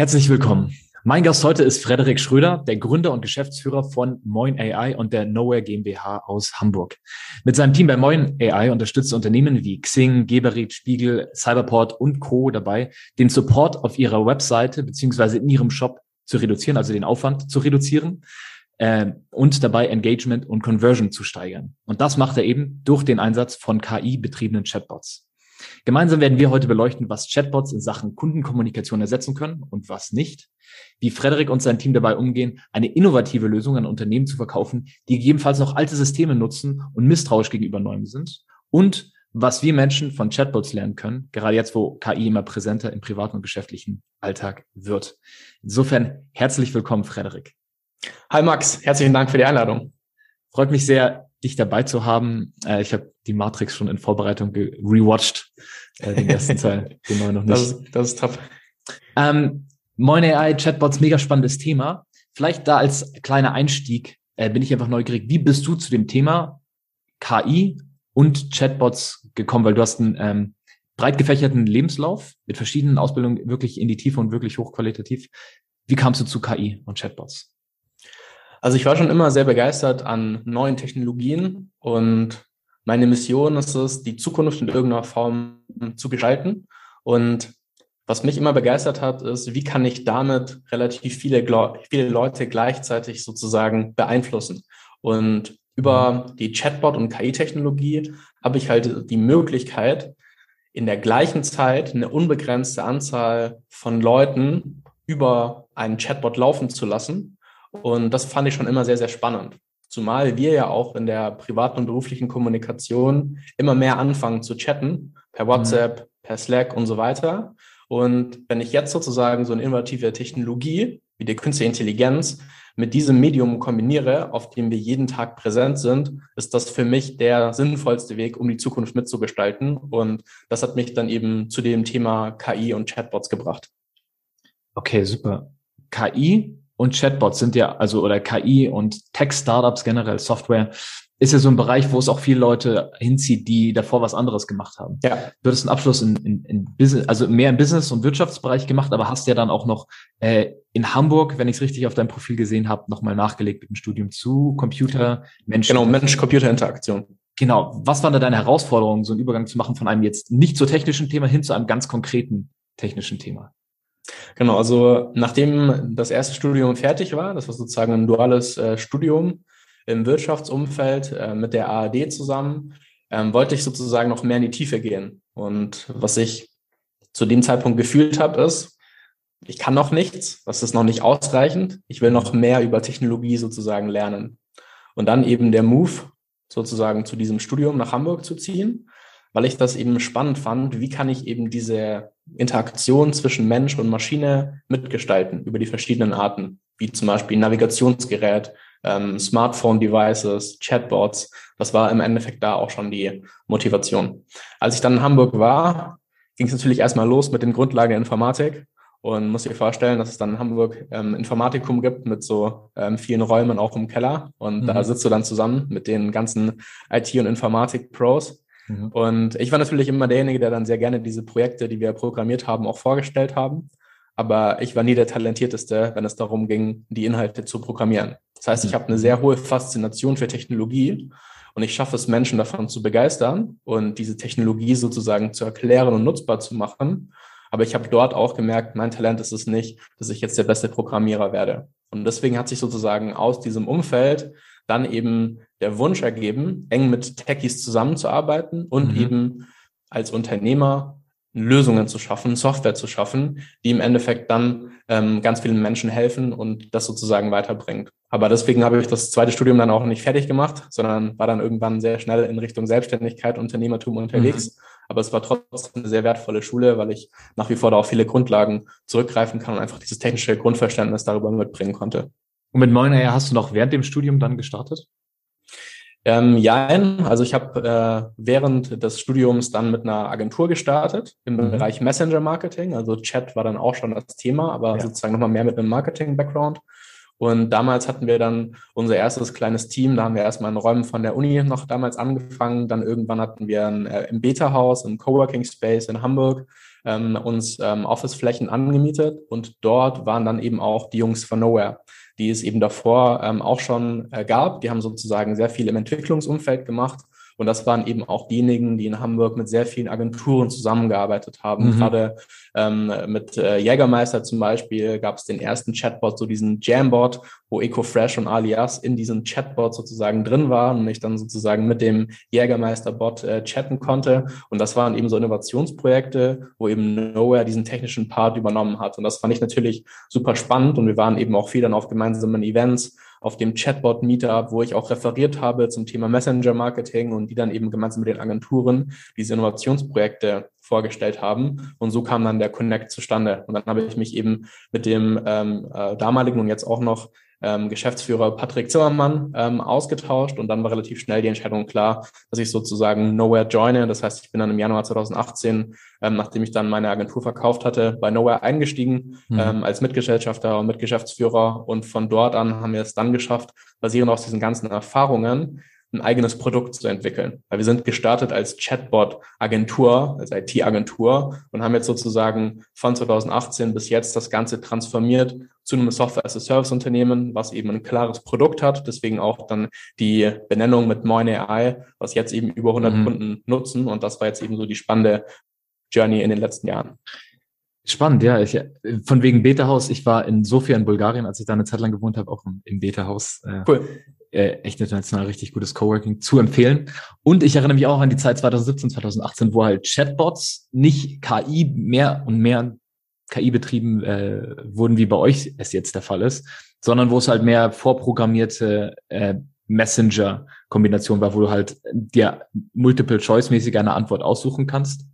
Herzlich willkommen. Mein Gast heute ist Frederik Schröder, der Gründer und Geschäftsführer von Moin AI und der Nowhere GmbH aus Hamburg. Mit seinem Team bei Moin AI unterstützt Unternehmen wie Xing, Geberit, Spiegel, Cyberport und Co. dabei, den Support auf ihrer Webseite beziehungsweise in ihrem Shop zu reduzieren, also den Aufwand zu reduzieren äh, und dabei Engagement und Conversion zu steigern. Und das macht er eben durch den Einsatz von KI-betriebenen Chatbots. Gemeinsam werden wir heute beleuchten, was Chatbots in Sachen Kundenkommunikation ersetzen können und was nicht, wie Frederik und sein Team dabei umgehen, eine innovative Lösung an Unternehmen zu verkaufen, die gegebenenfalls noch alte Systeme nutzen und misstrauisch gegenüber neuem sind und was wir Menschen von Chatbots lernen können, gerade jetzt, wo KI immer präsenter im privaten und geschäftlichen Alltag wird. Insofern herzlich willkommen, Frederik. Hi Max, herzlichen Dank für die Einladung. Freut mich sehr, dich dabei zu haben. Äh, ich habe die Matrix schon in Vorbereitung rewatcht, äh, den ersten Teil, den neuen noch nicht. Das ist, das ist top. Ähm, Moin AI, Chatbots, mega spannendes Thema. Vielleicht da als kleiner Einstieg äh, bin ich einfach neugierig. Wie bist du zu dem Thema KI und Chatbots gekommen? Weil du hast einen ähm, breit gefächerten Lebenslauf mit verschiedenen Ausbildungen wirklich in die Tiefe und wirklich hochqualitativ. Wie kamst du zu KI und Chatbots? Also ich war schon immer sehr begeistert an neuen Technologien und meine Mission ist es, die Zukunft in irgendeiner Form zu gestalten. Und was mich immer begeistert hat, ist, wie kann ich damit relativ viele, viele Leute gleichzeitig sozusagen beeinflussen. Und über die Chatbot- und KI-Technologie habe ich halt die Möglichkeit, in der gleichen Zeit eine unbegrenzte Anzahl von Leuten über einen Chatbot laufen zu lassen und das fand ich schon immer sehr, sehr spannend. Zumal wir ja auch in der privaten und beruflichen Kommunikation immer mehr anfangen zu chatten, per mhm. WhatsApp, mhm. per Slack und so weiter. Und wenn ich jetzt sozusagen so eine innovative Technologie wie die künstliche Intelligenz mit diesem Medium kombiniere, auf dem wir jeden Tag präsent sind, ist das für mich der sinnvollste Weg, um die Zukunft mitzugestalten. Und das hat mich dann eben zu dem Thema KI und Chatbots gebracht. Okay, super. KI und Chatbots sind ja, also oder KI und Tech-Startups generell, Software, ist ja so ein Bereich, wo es auch viele Leute hinzieht, die davor was anderes gemacht haben. Ja. Du hattest einen Abschluss in, in, in Business, also mehr im Business- und Wirtschaftsbereich gemacht, aber hast ja dann auch noch äh, in Hamburg, wenn ich es richtig auf deinem Profil gesehen habe, nochmal nachgelegt mit dem Studium zu Computer, Mensch. Genau, Mensch-Computer-Interaktion. Genau. Was waren da deine Herausforderungen, so einen Übergang zu machen von einem jetzt nicht so technischen Thema hin zu einem ganz konkreten technischen Thema? Genau, also nachdem das erste Studium fertig war, das war sozusagen ein duales äh, Studium im Wirtschaftsumfeld äh, mit der ARD zusammen, ähm, wollte ich sozusagen noch mehr in die Tiefe gehen. Und was ich zu dem Zeitpunkt gefühlt habe, ist, ich kann noch nichts, das ist noch nicht ausreichend, ich will noch mehr über Technologie sozusagen lernen. Und dann eben der Move sozusagen zu diesem Studium nach Hamburg zu ziehen weil ich das eben spannend fand, wie kann ich eben diese Interaktion zwischen Mensch und Maschine mitgestalten über die verschiedenen Arten, wie zum Beispiel Navigationsgerät, ähm, Smartphone-Devices, Chatbots. Das war im Endeffekt da auch schon die Motivation. Als ich dann in Hamburg war, ging es natürlich erstmal los mit den Grundlagen der Informatik und muss dir vorstellen, dass es dann in Hamburg ähm, Informatikum gibt mit so ähm, vielen Räumen auch im Keller und mhm. da sitzt du dann zusammen mit den ganzen IT- und Informatik-Pros Mhm. Und ich war natürlich immer derjenige, der dann sehr gerne diese Projekte, die wir programmiert haben, auch vorgestellt haben. Aber ich war nie der Talentierteste, wenn es darum ging, die Inhalte zu programmieren. Das heißt, ich mhm. habe eine sehr hohe Faszination für Technologie und ich schaffe es, Menschen davon zu begeistern und diese Technologie sozusagen zu erklären und nutzbar zu machen. Aber ich habe dort auch gemerkt, mein Talent ist es nicht, dass ich jetzt der beste Programmierer werde. Und deswegen hat sich sozusagen aus diesem Umfeld dann eben der Wunsch ergeben, eng mit Techies zusammenzuarbeiten und mhm. eben als Unternehmer Lösungen zu schaffen, Software zu schaffen, die im Endeffekt dann ähm, ganz vielen Menschen helfen und das sozusagen weiterbringt. Aber deswegen habe ich das zweite Studium dann auch nicht fertig gemacht, sondern war dann irgendwann sehr schnell in Richtung Selbstständigkeit, Unternehmertum unterwegs. Mhm. Aber es war trotzdem eine sehr wertvolle Schule, weil ich nach wie vor da auf viele Grundlagen zurückgreifen kann und einfach dieses technische Grundverständnis darüber mitbringen konnte. Und mit Moinair hast du noch während dem Studium dann gestartet? Ähm, ja, also ich habe äh, während des Studiums dann mit einer Agentur gestartet im mhm. Bereich Messenger Marketing. Also Chat war dann auch schon das Thema, aber ja. sozusagen nochmal mehr mit einem Marketing-Background. Und damals hatten wir dann unser erstes kleines Team. Da haben wir erstmal in Räumen von der Uni noch damals angefangen. Dann irgendwann hatten wir ein, äh, im Beta-Haus, im Coworking Space in Hamburg ähm, uns ähm, Office-Flächen angemietet. Und dort waren dann eben auch die Jungs von Nowhere die es eben davor ähm, auch schon äh, gab. Die haben sozusagen sehr viel im Entwicklungsumfeld gemacht und das waren eben auch diejenigen, die in Hamburg mit sehr vielen Agenturen zusammengearbeitet haben. Mhm. Gerade ähm, mit äh, Jägermeister zum Beispiel gab es den ersten Chatbot, so diesen Jambot, wo EcoFresh und Alias in diesem Chatbot sozusagen drin waren und ich dann sozusagen mit dem Jägermeister-Bot äh, chatten konnte. Und das waren eben so Innovationsprojekte, wo eben Nowhere diesen technischen Part übernommen hat. Und das fand ich natürlich super spannend und wir waren eben auch viel dann auf gemeinsamen Events auf dem Chatbot Meetup, wo ich auch referiert habe zum Thema Messenger Marketing und die dann eben gemeinsam mit den Agenturen diese Innovationsprojekte vorgestellt haben. Und so kam dann der Connect zustande. Und dann habe ich mich eben mit dem ähm, äh, damaligen und jetzt auch noch ähm, Geschäftsführer Patrick Zimmermann ähm, ausgetauscht und dann war relativ schnell die Entscheidung klar, dass ich sozusagen Nowhere joine. Das heißt, ich bin dann im Januar 2018, ähm, nachdem ich dann meine Agentur verkauft hatte, bei Nowhere eingestiegen mhm. ähm, als Mitgesellschafter und Mitgeschäftsführer und von dort an haben wir es dann geschafft, basierend auf diesen ganzen Erfahrungen, ein eigenes Produkt zu entwickeln. Weil wir sind gestartet als Chatbot-Agentur, als IT-Agentur und haben jetzt sozusagen von 2018 bis jetzt das Ganze transformiert zu einem Software-as-a-Service-Unternehmen, was eben ein klares Produkt hat. Deswegen auch dann die Benennung mit Moin AI, was jetzt eben über 100 mhm. Kunden nutzen. Und das war jetzt eben so die spannende Journey in den letzten Jahren. Spannend, ja. Ich, von wegen Beta-Haus. Ich war in Sofia in Bulgarien, als ich da eine Zeit lang gewohnt habe, auch im, im Beta-Haus. Äh, cool äh, echt international richtig gutes Coworking zu empfehlen. Und ich erinnere mich auch an die Zeit 2017, 2018, wo halt Chatbots nicht KI mehr und mehr KI betrieben äh, wurden, wie bei euch es jetzt der Fall ist, sondern wo es halt mehr vorprogrammierte äh, Messenger-Kombination war, wo du halt dir Multiple-Choice-mäßig eine Antwort aussuchen kannst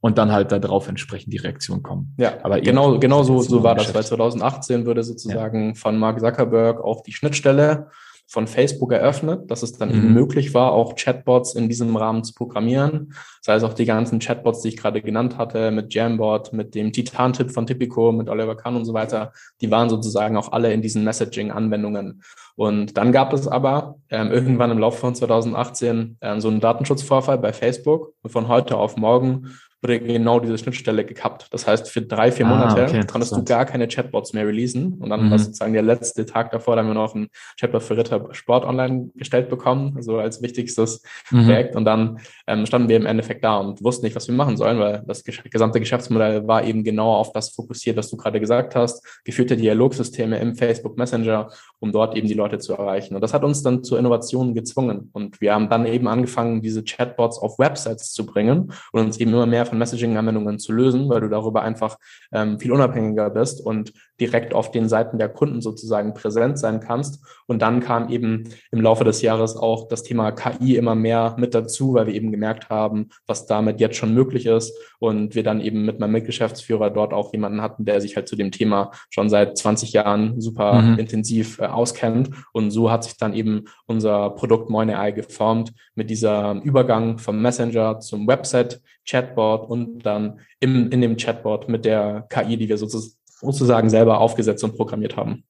und dann halt darauf entsprechend die Reaktion kommen. Ja, aber genau, genau so, so war das, weil 2018 würde sozusagen ja. von Mark Zuckerberg auch die Schnittstelle von Facebook eröffnet, dass es dann mhm. eben möglich war, auch Chatbots in diesem Rahmen zu programmieren. Sei es auch die ganzen Chatbots, die ich gerade genannt hatte, mit Jambot, mit dem Titan-Tipp von Tipico, mit Oliver Kahn und so weiter, die waren sozusagen auch alle in diesen Messaging-Anwendungen. Und dann gab es aber ähm, irgendwann im Laufe von 2018 ähm, so einen Datenschutzvorfall bei Facebook. Und von heute auf morgen wurde genau diese Schnittstelle gekappt. Das heißt, für drei, vier ah, Monate okay, konntest du gar keine Chatbots mehr releasen. Und dann mhm. war sozusagen der letzte Tag davor, da haben wir noch einen Chatbot für Ritter Sport online gestellt bekommen, also als wichtigstes mhm. Projekt. Und dann ähm, standen wir im Endeffekt da und wussten nicht, was wir machen sollen, weil das gesamte Geschäftsmodell war eben genau auf das fokussiert, was du gerade gesagt hast, geführte Dialogsysteme im Facebook Messenger, um dort eben die Leute zu erreichen. Und das hat uns dann zur Innovation gezwungen. Und wir haben dann eben angefangen, diese Chatbots auf Websites zu bringen und uns eben immer mehr von Messaging-Anwendungen zu lösen, weil du darüber einfach ähm, viel unabhängiger bist und direkt auf den Seiten der Kunden sozusagen präsent sein kannst. Und dann kam eben im Laufe des Jahres auch das Thema KI immer mehr mit dazu, weil wir eben gemerkt haben, was damit jetzt schon möglich ist. Und wir dann eben mit meinem Mitgeschäftsführer dort auch jemanden hatten, der sich halt zu dem Thema schon seit 20 Jahren super mhm. intensiv äh, auskennt. Und so hat sich dann eben unser Produkt Moin AI geformt mit dieser Übergang vom Messenger zum Website, Chatbot und dann im, in dem Chatbot mit der KI, die wir sozusagen selber aufgesetzt und programmiert haben.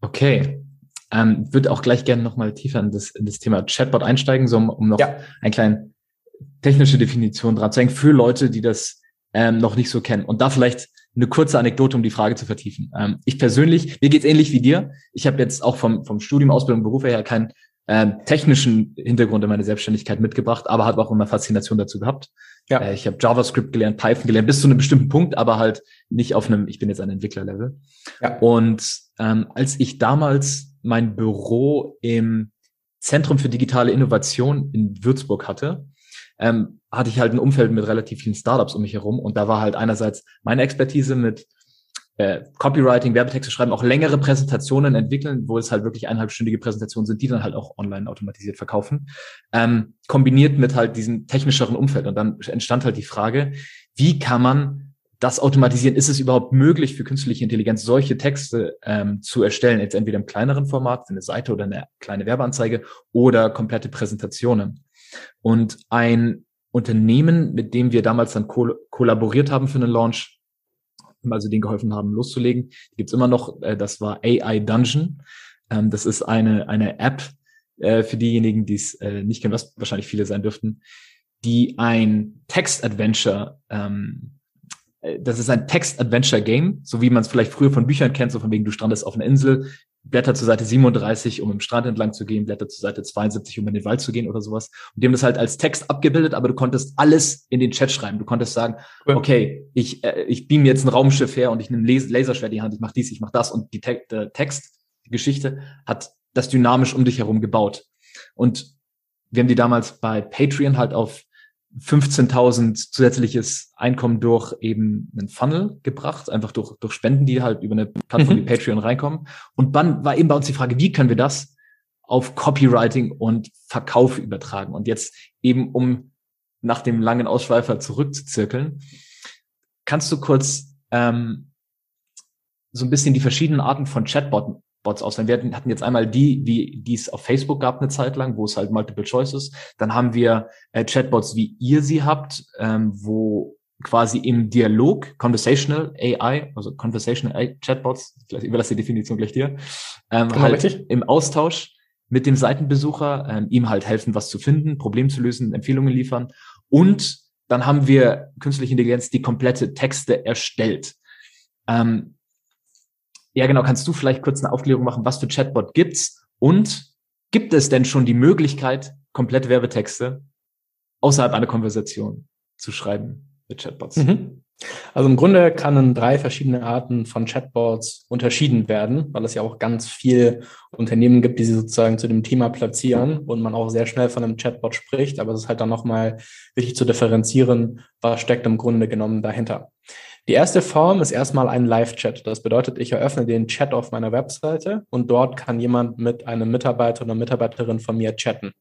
Okay. Ähm, würde auch gleich gerne nochmal tiefer in das, in das Thema Chatbot einsteigen, so um, um noch ja. eine kleine technische Definition dran zu hängen für Leute, die das ähm, noch nicht so kennen. Und da vielleicht eine kurze Anekdote, um die Frage zu vertiefen. Ähm, ich persönlich, mir geht's ähnlich wie dir. Ich habe jetzt auch vom, vom Studium, Ausbildung, Beruf her keinen ähm, technischen Hintergrund in meine Selbstständigkeit mitgebracht, aber habe auch immer Faszination dazu gehabt. Ja. Äh, ich habe JavaScript gelernt, Python gelernt, bis zu einem bestimmten Punkt, aber halt nicht auf einem, ich bin jetzt ein Entwicklerlevel. Ja. Und ähm, als ich damals mein Büro im Zentrum für digitale Innovation in Würzburg hatte, ähm, hatte ich halt ein Umfeld mit relativ vielen Startups um mich herum und da war halt einerseits meine Expertise mit äh, Copywriting, Werbetexte schreiben, auch längere Präsentationen entwickeln, wo es halt wirklich eineinhalbstündige Präsentationen sind, die dann halt auch online automatisiert verkaufen, ähm, kombiniert mit halt diesem technischeren Umfeld. Und dann entstand halt die Frage, wie kann man das automatisieren? Ist es überhaupt möglich für künstliche Intelligenz, solche Texte ähm, zu erstellen, jetzt entweder im kleineren Format, für eine Seite oder eine kleine Werbeanzeige oder komplette Präsentationen? Und ein Unternehmen, mit dem wir damals dann ko kollaboriert haben für einen Launch, also denen geholfen haben, loszulegen. Die gibt's immer noch, äh, das war AI Dungeon. Ähm, das ist eine, eine App äh, für diejenigen, die es äh, nicht kennen, was wahrscheinlich viele sein dürften, die ein Text-Adventure ähm, äh, das ist ein Text-Adventure-Game, so wie man es vielleicht früher von Büchern kennt, so von wegen, du strandest auf einer Insel, Blätter zur Seite 37, um im Strand entlang zu gehen, Blätter zur Seite 72, um in den Wald zu gehen oder sowas. Und die haben das halt als Text abgebildet, aber du konntest alles in den Chat schreiben. Du konntest sagen, okay, ich, äh, ich beam jetzt ein Raumschiff her und ich nehme Laserschwert in die Hand, ich mache dies, ich mache das und die Te der Text, die Geschichte hat das dynamisch um dich herum gebaut. Und wir haben die damals bei Patreon halt auf 15.000 zusätzliches Einkommen durch eben einen Funnel gebracht, einfach durch, durch Spenden, die halt über eine Plattform mhm. wie Patreon reinkommen. Und dann war eben bei uns die Frage, wie können wir das auf Copywriting und Verkauf übertragen? Und jetzt eben, um nach dem langen Ausschweifer zurückzuzirkeln, kannst du kurz ähm, so ein bisschen die verschiedenen Arten von Chatbot Bots auswählen. Wir hatten jetzt einmal die, wie die es auf Facebook gab eine Zeit lang, wo es halt Multiple Choice ist. Dann haben wir äh, Chatbots, wie ihr sie habt, ähm, wo quasi im Dialog, Conversational AI, also Conversational AI Chatbots, vielleicht überlasse die Definition gleich dir, ähm, genau, halt richtig. im Austausch mit dem Seitenbesucher, ähm, ihm halt helfen, was zu finden, Problem zu lösen, Empfehlungen liefern. Und dann haben wir künstliche Intelligenz, die komplette Texte erstellt. Ähm, ja, genau. Kannst du vielleicht kurz eine Aufklärung machen, was für Chatbot gibt's? Und gibt es denn schon die Möglichkeit, komplett Werbetexte außerhalb einer Konversation zu schreiben mit Chatbots? Mhm. Also im Grunde kann in drei verschiedene Arten von Chatbots unterschieden werden, weil es ja auch ganz viel Unternehmen gibt, die sie sozusagen zu dem Thema platzieren und man auch sehr schnell von einem Chatbot spricht. Aber es ist halt dann nochmal wichtig zu differenzieren, was steckt im Grunde genommen dahinter. Die erste Form ist erstmal ein Live-Chat. Das bedeutet, ich eröffne den Chat auf meiner Webseite und dort kann jemand mit einem Mitarbeiter oder Mitarbeiterin von mir chatten.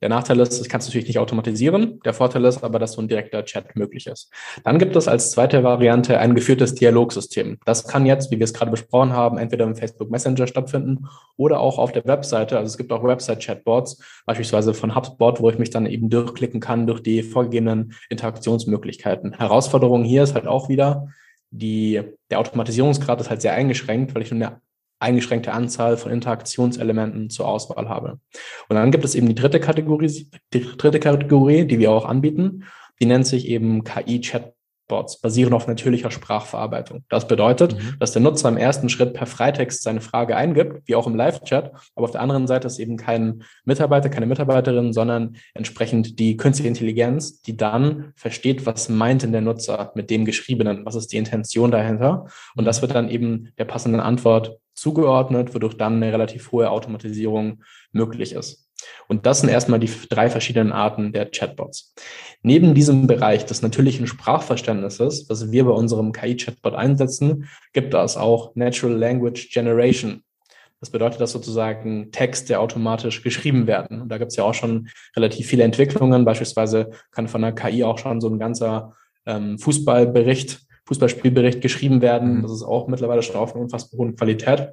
Der Nachteil ist, das kannst du natürlich nicht automatisieren. Der Vorteil ist aber, dass so ein direkter Chat möglich ist. Dann gibt es als zweite Variante ein geführtes Dialogsystem. Das kann jetzt, wie wir es gerade besprochen haben, entweder im Facebook Messenger stattfinden oder auch auf der Webseite. Also es gibt auch Website-Chatbots, beispielsweise von HubSpot, wo ich mich dann eben durchklicken kann durch die vorgegebenen Interaktionsmöglichkeiten. Herausforderung hier ist halt auch wieder, die, der Automatisierungsgrad ist halt sehr eingeschränkt, weil ich nur eine eingeschränkte Anzahl von Interaktionselementen zur Auswahl habe. Und dann gibt es eben die dritte Kategorie, die dritte Kategorie, die wir auch anbieten. Die nennt sich eben KI-Chat Chatbots basieren auf natürlicher Sprachverarbeitung. Das bedeutet, mhm. dass der Nutzer im ersten Schritt per Freitext seine Frage eingibt, wie auch im Live-Chat, aber auf der anderen Seite ist eben kein Mitarbeiter, keine Mitarbeiterin, sondern entsprechend die künstliche Intelligenz, die dann versteht, was meint denn der Nutzer mit dem Geschriebenen, was ist die Intention dahinter. Und das wird dann eben der passenden Antwort zugeordnet, wodurch dann eine relativ hohe Automatisierung möglich ist. Und das sind erstmal die drei verschiedenen Arten der Chatbots. Neben diesem Bereich des natürlichen Sprachverständnisses, was wir bei unserem KI-Chatbot einsetzen, gibt es auch Natural Language Generation. Das bedeutet, dass sozusagen Texte automatisch geschrieben werden. Und da gibt es ja auch schon relativ viele Entwicklungen. Beispielsweise kann von der KI auch schon so ein ganzer ähm, Fußballbericht, Fußballspielbericht geschrieben werden. Mhm. Das ist auch mittlerweile schon auf einer unfassbar hohen Qualität.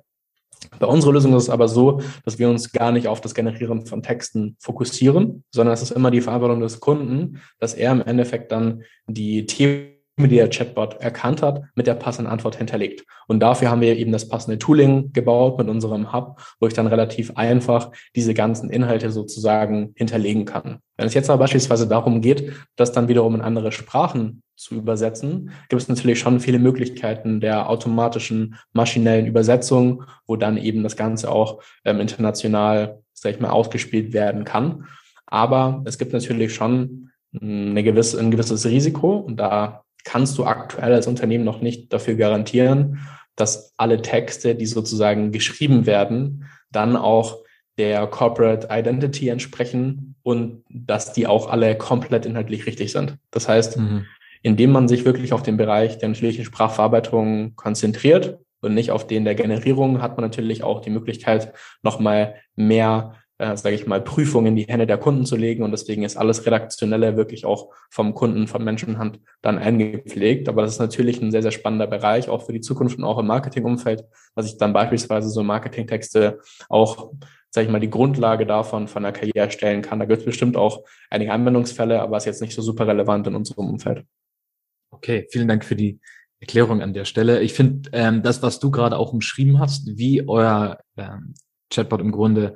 Bei unserer Lösung ist es aber so, dass wir uns gar nicht auf das Generieren von Texten fokussieren, sondern es ist immer die Verantwortung des Kunden, dass er im Endeffekt dann die Themen, die der Chatbot erkannt hat, mit der passenden Antwort hinterlegt. Und dafür haben wir eben das passende Tooling gebaut mit unserem Hub, wo ich dann relativ einfach diese ganzen Inhalte sozusagen hinterlegen kann. Wenn es jetzt aber beispielsweise darum geht, das dann wiederum in andere Sprachen zu übersetzen, gibt es natürlich schon viele Möglichkeiten der automatischen maschinellen Übersetzung, wo dann eben das Ganze auch ähm, international, sag ich mal, ausgespielt werden kann. Aber es gibt natürlich schon eine gewisse, ein gewisses Risiko und da kannst du aktuell als Unternehmen noch nicht dafür garantieren, dass alle Texte, die sozusagen geschrieben werden, dann auch der Corporate Identity entsprechen und dass die auch alle komplett inhaltlich richtig sind. Das heißt, mhm. indem man sich wirklich auf den Bereich der natürlichen Sprachverarbeitung konzentriert und nicht auf den der Generierung, hat man natürlich auch die Möglichkeit, nochmal mehr äh, sage ich mal, Prüfungen in die Hände der Kunden zu legen. Und deswegen ist alles Redaktionelle wirklich auch vom Kunden, von Menschenhand dann eingepflegt. Aber das ist natürlich ein sehr, sehr spannender Bereich, auch für die Zukunft und auch im Marketingumfeld, dass ich dann beispielsweise so Marketingtexte auch sage ich mal, die Grundlage davon von der Karriere erstellen kann. Da gibt es bestimmt auch einige Anwendungsfälle, aber ist jetzt nicht so super relevant in unserem Umfeld. Okay, vielen Dank für die Erklärung an der Stelle. Ich finde ähm, das, was du gerade auch umschrieben hast, wie euer ähm, Chatbot im Grunde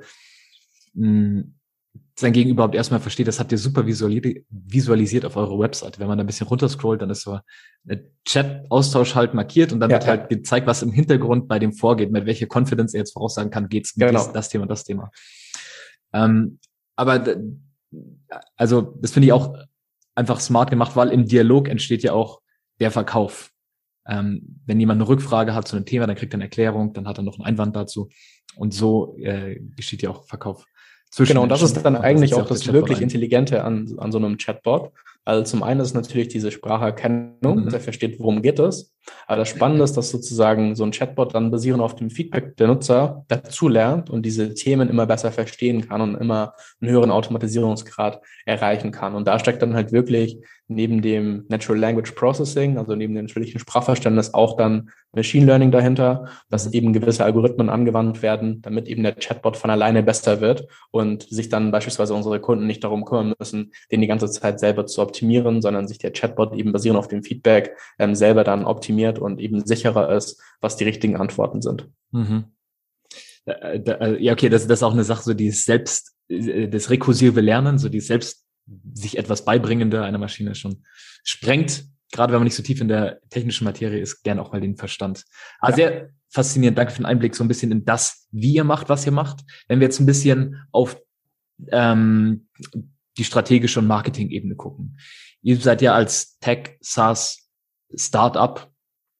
sein Gegenüber überhaupt erstmal versteht, das habt ihr super visualisiert auf eurer Website. Wenn man da ein bisschen runterscrollt, dann ist so ein Chat-Austausch halt markiert und dann ja, wird halt gezeigt, was im Hintergrund bei dem vorgeht, mit welcher Confidence er jetzt voraussagen kann, geht's genau. das, das Thema, das Thema. Ähm, aber also das finde ich auch einfach smart gemacht, weil im Dialog entsteht ja auch der Verkauf. Ähm, wenn jemand eine Rückfrage hat zu einem Thema, dann kriegt er eine Erklärung, dann hat er noch einen Einwand dazu. Und so äh, geschieht ja auch Verkauf. Genau, und das ist dann eigentlich auch das wirklich Intelligente an, an so einem Chatbot. Also zum einen ist natürlich diese Spracherkennung, mhm. der versteht, worum geht es. Aber das Spannende ist, dass sozusagen so ein Chatbot dann basierend auf dem Feedback der Nutzer dazulernt und diese Themen immer besser verstehen kann und immer einen höheren Automatisierungsgrad erreichen kann. Und da steckt dann halt wirklich neben dem Natural Language Processing, also neben dem natürlichen Sprachverständnis, auch dann Machine Learning dahinter, dass mhm. eben gewisse Algorithmen angewandt werden, damit eben der Chatbot von alleine besser wird und sich dann beispielsweise unsere Kunden nicht darum kümmern müssen, den die ganze Zeit selber zu optimieren, sondern sich der Chatbot eben basierend auf dem Feedback ähm, selber dann optimiert und eben sicherer ist, was die richtigen Antworten sind. Mhm. Äh, äh, ja, okay, das, das ist auch eine Sache, so die selbst, äh, das rekursive Lernen, so die selbst sich etwas beibringende einer Maschine schon sprengt, gerade wenn man nicht so tief in der technischen Materie ist, gern auch mal den Verstand. Aber ja. sehr faszinierend, danke für den Einblick so ein bisschen in das, wie ihr macht, was ihr macht. Wenn wir jetzt ein bisschen auf ähm, die strategische und Marketing-Ebene gucken. Ihr seid ja als Tech, SaaS, Startup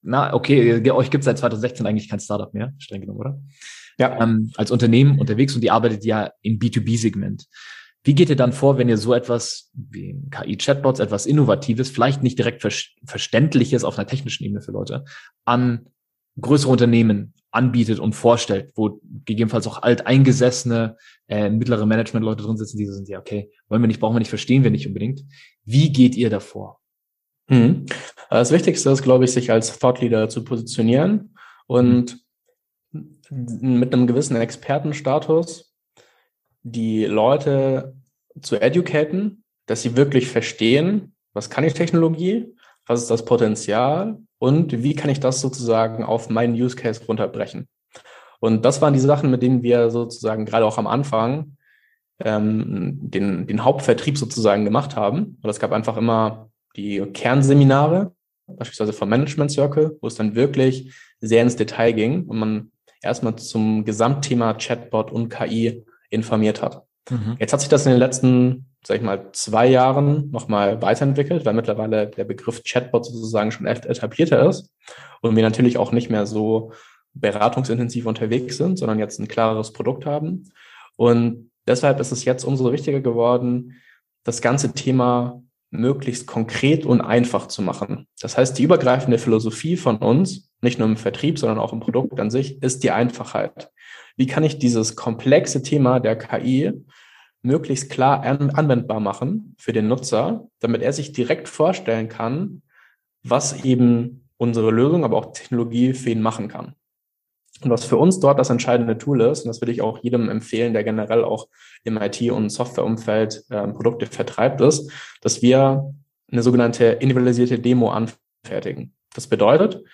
na, okay, euch gibt seit 2016 eigentlich kein Startup mehr, streng genommen, oder? Ja. Ähm, als Unternehmen unterwegs und ihr arbeitet ja im B2B-Segment. Wie geht ihr dann vor, wenn ihr so etwas wie KI-Chatbots, etwas Innovatives, vielleicht nicht direkt ver Verständliches auf einer technischen Ebene für Leute, an größere Unternehmen anbietet und vorstellt, wo gegebenenfalls auch alteingesessene, äh, mittlere Management-Leute drin sitzen, die so sind, ja, okay, wollen wir nicht, brauchen wir nicht, verstehen wir nicht unbedingt. Wie geht ihr davor? Mhm. Das Wichtigste ist, glaube ich, sich als Thought Leader zu positionieren und mit einem gewissen Expertenstatus die Leute zu educaten, dass sie wirklich verstehen, was kann ich Technologie, was ist das Potenzial und wie kann ich das sozusagen auf meinen Use Case runterbrechen. Und das waren die Sachen, mit denen wir sozusagen gerade auch am Anfang ähm, den, den Hauptvertrieb sozusagen gemacht haben. Und es gab einfach immer die Kernseminare, beispielsweise vom Management Circle, wo es dann wirklich sehr ins Detail ging und man erstmal zum Gesamtthema Chatbot und KI informiert hat. Mhm. Jetzt hat sich das in den letzten, sag ich mal, zwei Jahren nochmal weiterentwickelt, weil mittlerweile der Begriff Chatbot sozusagen schon etablierter ist und wir natürlich auch nicht mehr so beratungsintensiv unterwegs sind, sondern jetzt ein klareres Produkt haben. Und deshalb ist es jetzt umso wichtiger geworden, das ganze Thema möglichst konkret und einfach zu machen. Das heißt, die übergreifende Philosophie von uns, nicht nur im Vertrieb, sondern auch im Produkt an sich, ist die Einfachheit. Wie kann ich dieses komplexe Thema der KI möglichst klar anwendbar machen für den Nutzer, damit er sich direkt vorstellen kann, was eben unsere Lösung, aber auch Technologie für ihn machen kann. Und was für uns dort das entscheidende Tool ist, und das würde ich auch jedem empfehlen, der generell auch im IT- und Softwareumfeld äh, Produkte vertreibt, ist, dass wir eine sogenannte individualisierte Demo anfertigen. Das bedeutet,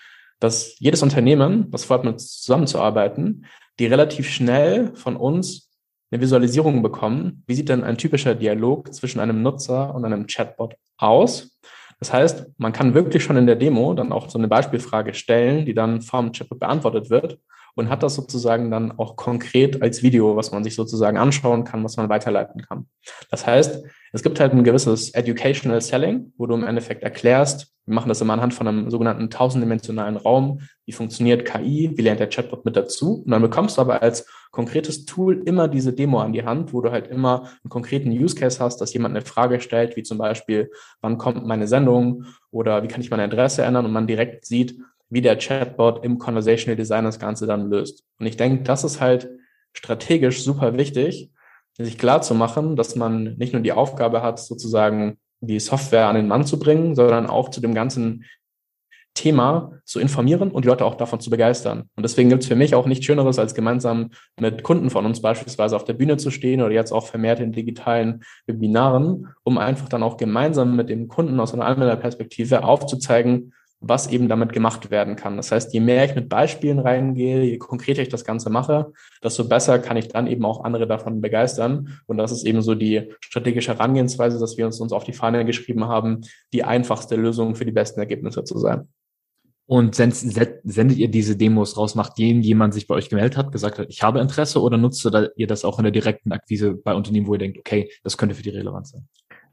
dass jedes Unternehmen, was vorhat, mit zusammenzuarbeiten, die relativ schnell von uns eine Visualisierung bekommen. Wie sieht denn ein typischer Dialog zwischen einem Nutzer und einem Chatbot aus? Das heißt, man kann wirklich schon in der Demo dann auch so eine Beispielfrage stellen, die dann vom Chatbot beantwortet wird und hat das sozusagen dann auch konkret als Video, was man sich sozusagen anschauen kann, was man weiterleiten kann. Das heißt, es gibt halt ein gewisses Educational Selling, wo du im Endeffekt erklärst, wir machen das immer anhand von einem sogenannten tausenddimensionalen Raum, wie funktioniert KI, wie lernt der Chatbot mit dazu. Und dann bekommst du aber als konkretes Tool immer diese Demo an die Hand, wo du halt immer einen konkreten Use Case hast, dass jemand eine Frage stellt, wie zum Beispiel, wann kommt meine Sendung oder wie kann ich meine Adresse ändern und man direkt sieht, wie der Chatbot im Conversational Design das Ganze dann löst. Und ich denke, das ist halt strategisch super wichtig, sich klar zu machen, dass man nicht nur die Aufgabe hat, sozusagen die Software an den Mann zu bringen, sondern auch zu dem ganzen Thema zu informieren und die Leute auch davon zu begeistern. Und deswegen gibt es für mich auch nichts Schöneres, als gemeinsam mit Kunden von uns beispielsweise auf der Bühne zu stehen oder jetzt auch vermehrt in digitalen Webinaren, um einfach dann auch gemeinsam mit dem Kunden aus einer Anwenderperspektive aufzuzeigen, was eben damit gemacht werden kann. Das heißt, je mehr ich mit Beispielen reingehe, je konkreter ich das Ganze mache, desto besser kann ich dann eben auch andere davon begeistern. Und das ist eben so die strategische Herangehensweise, dass wir uns, uns auf die Fahne geschrieben haben, die einfachste Lösung für die besten Ergebnisse zu sein. Und sendet ihr diese Demos raus, nachdem jemand sich bei euch gemeldet hat, gesagt hat, ich habe Interesse, oder nutzt ihr das auch in der direkten Akquise bei Unternehmen, wo ihr denkt, okay, das könnte für die relevant sein?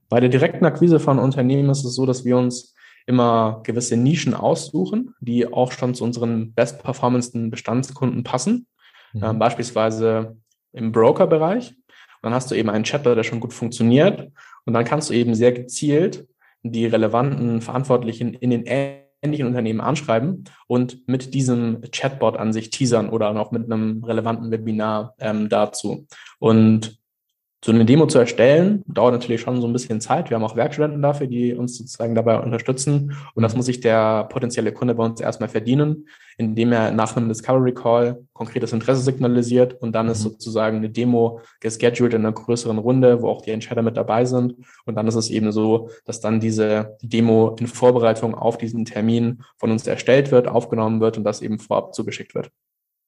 Bei der direkten Akquise von Unternehmen ist es so, dass wir uns immer gewisse Nischen aussuchen, die auch schon zu unseren bestperformendsten Bestandskunden passen. Mhm. Ähm, beispielsweise im Broker-Bereich. dann hast du eben einen Chatbot, der schon gut funktioniert. Und dann kannst du eben sehr gezielt die relevanten Verantwortlichen in den ähnlichen Unternehmen anschreiben und mit diesem Chatbot an sich teasern oder noch mit einem relevanten Webinar ähm, dazu. Und so eine Demo zu erstellen, dauert natürlich schon so ein bisschen Zeit. Wir haben auch Werkstudenten dafür, die uns sozusagen dabei unterstützen. Und das muss sich der potenzielle Kunde bei uns erstmal verdienen, indem er nach einem Discovery Call konkretes Interesse signalisiert und dann mhm. ist sozusagen eine Demo gescheduled in einer größeren Runde, wo auch die Entscheider mit dabei sind. Und dann ist es eben so, dass dann diese Demo in Vorbereitung auf diesen Termin von uns erstellt wird, aufgenommen wird und das eben vorab zugeschickt wird.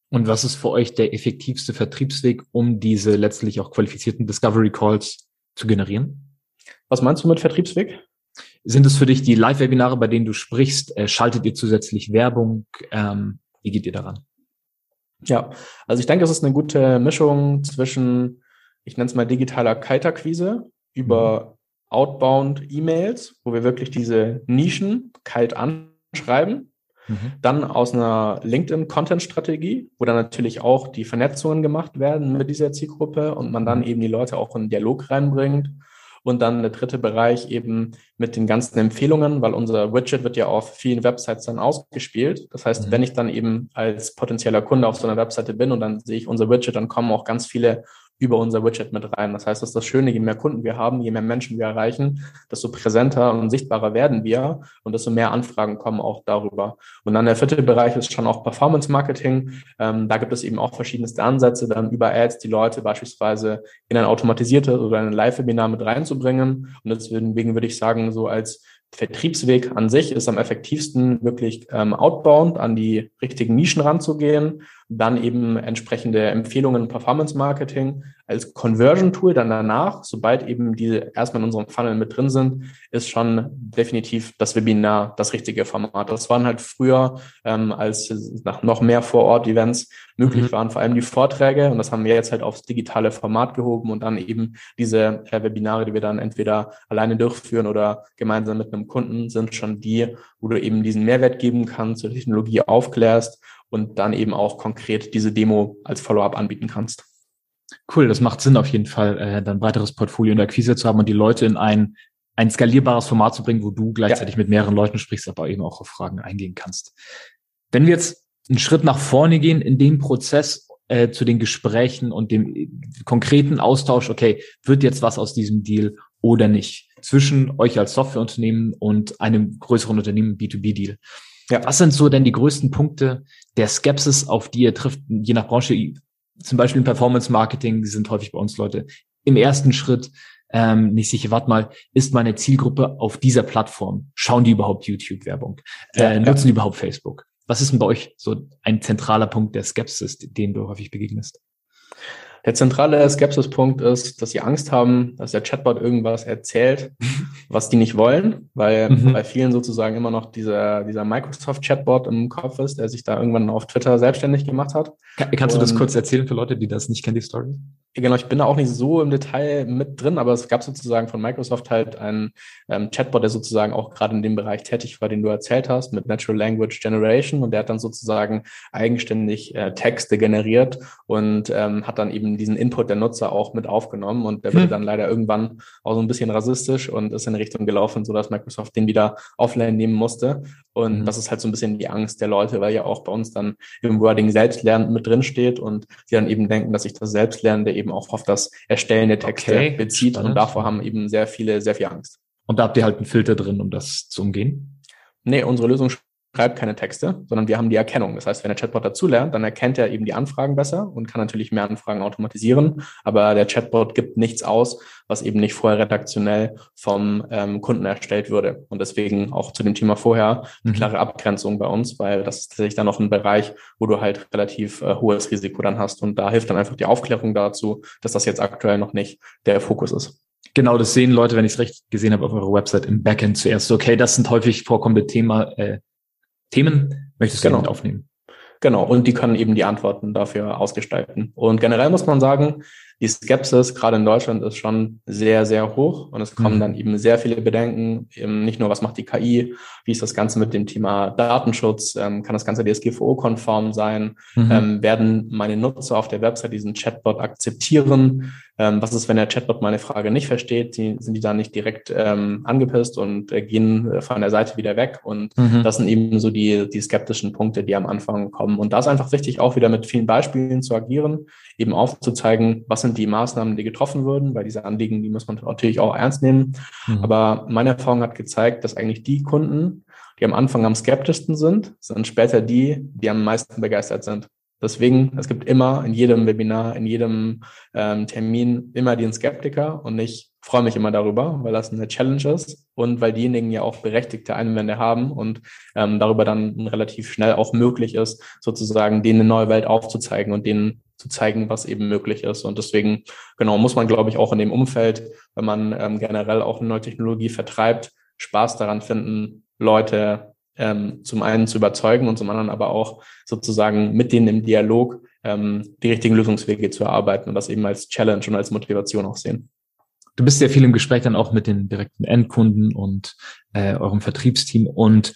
Und was ist für euch der effektivste Vertriebsweg, um diese letztlich auch qualifizierten Discovery Calls zu generieren? Was meinst du mit Vertriebsweg? Sind es für dich die Live-Webinare, bei denen du sprichst? Äh, schaltet ihr zusätzlich Werbung? Ähm, wie geht ihr daran? Ja, also ich denke, es ist eine gute Mischung zwischen, ich nenne es mal digitaler Kaltakquise über mhm. Outbound E-Mails, wo wir wirklich diese Nischen kalt anschreiben Mhm. Dann aus einer LinkedIn-Content-Strategie, wo dann natürlich auch die Vernetzungen gemacht werden mit dieser Zielgruppe und man dann mhm. eben die Leute auch in Dialog reinbringt. Und dann der dritte Bereich eben mit den ganzen Empfehlungen, weil unser Widget wird ja auf vielen Websites dann ausgespielt. Das heißt, mhm. wenn ich dann eben als potenzieller Kunde auf so einer Webseite bin und dann sehe ich unser Widget, dann kommen auch ganz viele über unser Widget mit rein. Das heißt, das ist das Schöne, je mehr Kunden wir haben, je mehr Menschen wir erreichen, desto präsenter und sichtbarer werden wir und desto mehr Anfragen kommen auch darüber. Und dann der vierte Bereich ist schon auch Performance Marketing. Ähm, da gibt es eben auch verschiedenste Ansätze, dann über Ads die Leute beispielsweise in ein automatisiertes oder ein Live-Webinar mit reinzubringen. Und deswegen würde ich sagen, so als Vertriebsweg an sich ist am effektivsten wirklich ähm, outbound an die richtigen Nischen ranzugehen dann eben entsprechende Empfehlungen Performance Marketing als Conversion Tool dann danach, sobald eben diese erstmal in unserem Funnel mit drin sind, ist schon definitiv das Webinar das richtige Format. Das waren halt früher, ähm, als nach noch mehr Vor-Ort-Events möglich mhm. waren, vor allem die Vorträge und das haben wir jetzt halt aufs digitale Format gehoben und dann eben diese äh, Webinare, die wir dann entweder alleine durchführen oder gemeinsam mit einem Kunden, sind schon die, wo du eben diesen Mehrwert geben kannst, zur Technologie aufklärst und dann eben auch konkret diese Demo als Follow-up anbieten kannst. Cool, das macht Sinn auf jeden Fall, äh, dann weiteres Portfolio in der Akquise zu haben und die Leute in ein, ein skalierbares Format zu bringen, wo du gleichzeitig ja. mit mehreren Leuten sprichst, aber eben auch auf Fragen eingehen kannst. Wenn wir jetzt einen Schritt nach vorne gehen in dem Prozess äh, zu den Gesprächen und dem äh, konkreten Austausch, okay, wird jetzt was aus diesem Deal oder nicht, zwischen euch als Softwareunternehmen und einem größeren Unternehmen, B2B-Deal. Ja. Was sind so denn die größten Punkte der Skepsis, auf die ihr trifft, je nach Branche? Zum Beispiel im Performance Marketing sind häufig bei uns Leute im ersten Schritt ähm, nicht sicher, warte mal, ist meine Zielgruppe auf dieser Plattform? Schauen die überhaupt YouTube-Werbung? Ja, äh, nutzen ja. die überhaupt Facebook? Was ist denn bei euch so ein zentraler Punkt der Skepsis, den du häufig begegnest? Der zentrale Skepsispunkt ist, dass sie Angst haben, dass der Chatbot irgendwas erzählt, was die nicht wollen, weil mhm. bei vielen sozusagen immer noch dieser, dieser Microsoft-Chatbot im Kopf ist, der sich da irgendwann auf Twitter selbstständig gemacht hat. Kann, kannst Und, du das kurz erzählen für Leute, die das nicht kennen, die Story? Genau, ich bin da auch nicht so im Detail mit drin, aber es gab sozusagen von Microsoft halt einen ähm, Chatbot, der sozusagen auch gerade in dem Bereich tätig war, den du erzählt hast, mit Natural Language Generation. Und der hat dann sozusagen eigenständig äh, Texte generiert und ähm, hat dann eben diesen Input der Nutzer auch mit aufgenommen. Und der hm. wurde dann leider irgendwann auch so ein bisschen rassistisch und ist in Richtung gelaufen, sodass Microsoft den wieder offline nehmen musste. Und mhm. das ist halt so ein bisschen die Angst der Leute, weil ja auch bei uns dann im Wording Selbstlernen mit drin steht und sie dann eben denken, dass sich das Selbstlernende eben auch auf das Erstellen der Texte okay. bezieht. Spannend. Und davor haben eben sehr viele sehr viel Angst. Und da habt ihr halt einen Filter drin, um das zu umgehen? Nee, unsere Lösung schreibt keine Texte, sondern wir haben die Erkennung. Das heißt, wenn der Chatbot dazulernt, dann erkennt er eben die Anfragen besser und kann natürlich mehr Anfragen automatisieren. Aber der Chatbot gibt nichts aus, was eben nicht vorher redaktionell vom ähm, Kunden erstellt würde. Und deswegen auch zu dem Thema vorher eine mhm. klare Abgrenzung bei uns, weil das ist tatsächlich dann noch ein Bereich, wo du halt relativ äh, hohes Risiko dann hast. Und da hilft dann einfach die Aufklärung dazu, dass das jetzt aktuell noch nicht der Fokus ist. Genau, das sehen Leute, wenn ich es recht gesehen habe, auf eurer Website im Backend zuerst. Okay, das sind häufig vorkommende Thema, äh, Themen möchtest du genau. mit aufnehmen? Genau, und die können eben die Antworten dafür ausgestalten. Und generell muss man sagen, die Skepsis gerade in Deutschland ist schon sehr, sehr hoch und es kommen mhm. dann eben sehr viele Bedenken, eben nicht nur, was macht die KI, wie ist das Ganze mit dem Thema Datenschutz, ähm, kann das Ganze DSGVO-konform sein, mhm. ähm, werden meine Nutzer auf der Website diesen Chatbot akzeptieren, ähm, was ist, wenn der Chatbot meine Frage nicht versteht? Die, sind die dann nicht direkt ähm, angepisst und äh, gehen äh, von der Seite wieder weg? Und mhm. das sind eben so die, die skeptischen Punkte, die am Anfang kommen. Und da ist einfach wichtig, auch wieder mit vielen Beispielen zu agieren, eben aufzuzeigen, was sind die Maßnahmen, die getroffen würden, weil diese Anliegen, die muss man natürlich auch ernst nehmen. Mhm. Aber meine Erfahrung hat gezeigt, dass eigentlich die Kunden, die am Anfang am skeptischsten sind, sind später die, die am meisten begeistert sind. Deswegen, es gibt immer in jedem Webinar, in jedem ähm, Termin immer den Skeptiker und ich freue mich immer darüber, weil das eine Challenge ist und weil diejenigen ja auch berechtigte Einwände haben und ähm, darüber dann relativ schnell auch möglich ist, sozusagen denen eine neue Welt aufzuzeigen und denen zu zeigen, was eben möglich ist. Und deswegen, genau, muss man, glaube ich, auch in dem Umfeld, wenn man ähm, generell auch eine neue Technologie vertreibt, Spaß daran finden, Leute ähm, zum einen zu überzeugen und zum anderen aber auch sozusagen mit denen im Dialog ähm, die richtigen Lösungswege zu erarbeiten und das eben als Challenge und als Motivation auch sehen. Du bist sehr viel im Gespräch dann auch mit den direkten Endkunden und äh, eurem Vertriebsteam. Und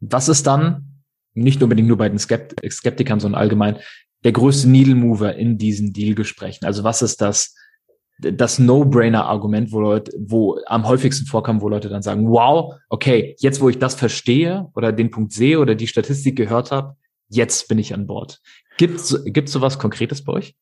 was ist dann, nicht unbedingt nur bei den Skept Skeptikern, sondern allgemein, der größte Needle Mover in diesen Dealgesprächen? Also was ist das, das No-Brainer-Argument, wo Leute, wo am häufigsten vorkam, wo Leute dann sagen, wow, okay, jetzt wo ich das verstehe oder den Punkt sehe oder die Statistik gehört habe, jetzt bin ich an Bord. Gibt's gibt's sowas Konkretes bei euch?